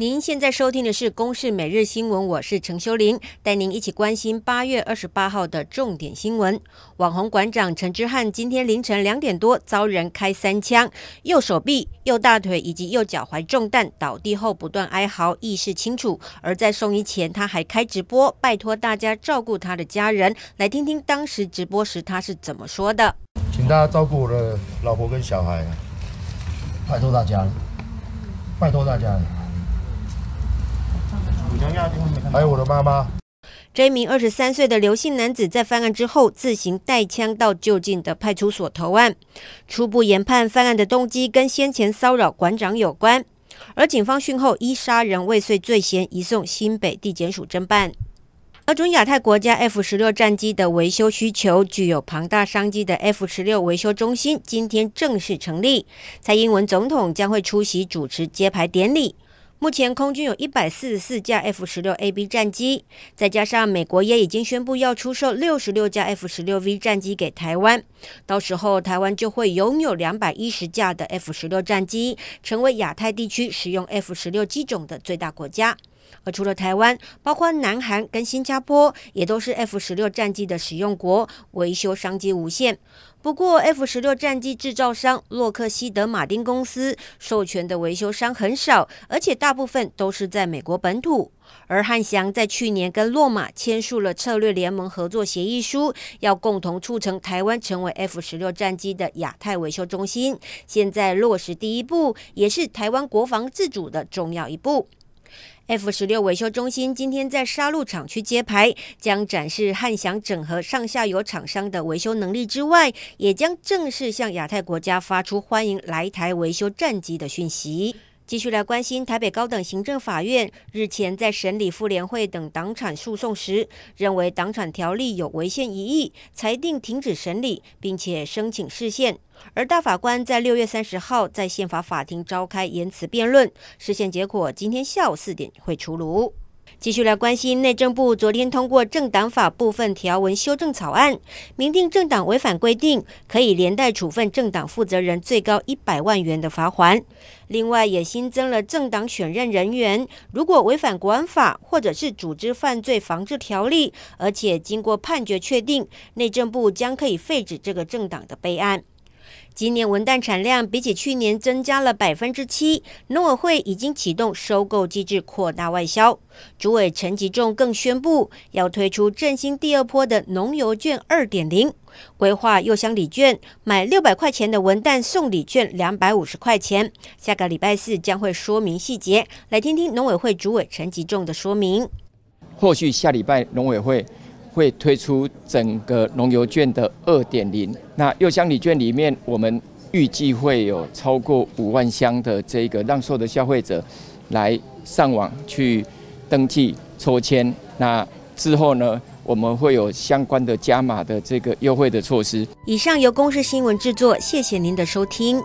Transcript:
您现在收听的是《公视每日新闻》，我是陈修玲，带您一起关心八月二十八号的重点新闻。网红馆长陈之汉今天凌晨两点多遭人开三枪，右手臂、右大腿以及右脚踝中弹，倒地后不断哀嚎，意识清楚。而在送医前，他还开直播，拜托大家照顾他的家人。来听听当时直播时他是怎么说的：“请大家照顾我的老婆跟小孩，拜托大家了，拜托大家了。”还有我的妈妈。这一名二十三岁的刘姓男子在犯案之后，自行带枪到就近的派出所投案。初步研判，犯案的动机跟先前骚扰馆长有关。而警方讯后依杀人未遂罪嫌移送新北地检署侦办。而准亚太国家 F 十六战机的维修需求具有庞大商机的 F 十六维修中心，今天正式成立。蔡英文总统将会出席主持揭牌典礼。目前空军有一百四十四架 F 十六 A B 战机，再加上美国也已经宣布要出售六十六架 F 十六 V 战机给台湾，到时候台湾就会拥有两百一十架的 F 十六战机，成为亚太地区使用 F 十六机种的最大国家。而除了台湾，包括南韩跟新加坡也都是 F 十六战机的使用国，维修商机无限。不过，F 十六战机制造商洛克希德马丁公司授权的维修商很少，而且大部分都是在美国本土。而汉翔在去年跟洛马签署了策略联盟合作协议书，要共同促成台湾成为 F 十六战机的亚太维修中心。现在落实第一步，也是台湾国防自主的重要一步。F 十六维修中心今天在沙鹿厂区揭牌，将展示汉翔整合上下游厂商的维修能力之外，也将正式向亚太国家发出欢迎来台维修战机的讯息。继续来关心台北高等行政法院日前在审理妇联会等党产诉讼时，认为党产条例有违宪疑义，裁定停止审理，并且申请释宪。而大法官在六月三十号在宪法法庭召开言辞辩论，释宪结果今天下午四点会出炉。继续来关心，内政部昨天通过政党法部分条文修正草案，明定政党违反规定，可以连带处分政党负责人最高一百万元的罚锾。另外，也新增了政党选任人员，如果违反国安法或者是组织犯罪防治条例，而且经过判决确定，内政部将可以废止这个政党的备案。今年文旦产量比起去年增加了百分之七，农委会已经启动收购机制，扩大外销。主委陈吉仲更宣布要推出振兴第二波的农油券二点零，规划柚香礼券，买六百块钱的文旦送礼券两百五十块钱。下个礼拜四将会说明细节，来听听农委会主委陈吉仲的说明。或许下礼拜农委会。会推出整个农游券的二点零，那柚香礼券里面，我们预计会有超过五万箱的这个让所有的消费者来上网去登记抽签。那之后呢，我们会有相关的加码的这个优惠的措施。以上由公视新闻制作，谢谢您的收听。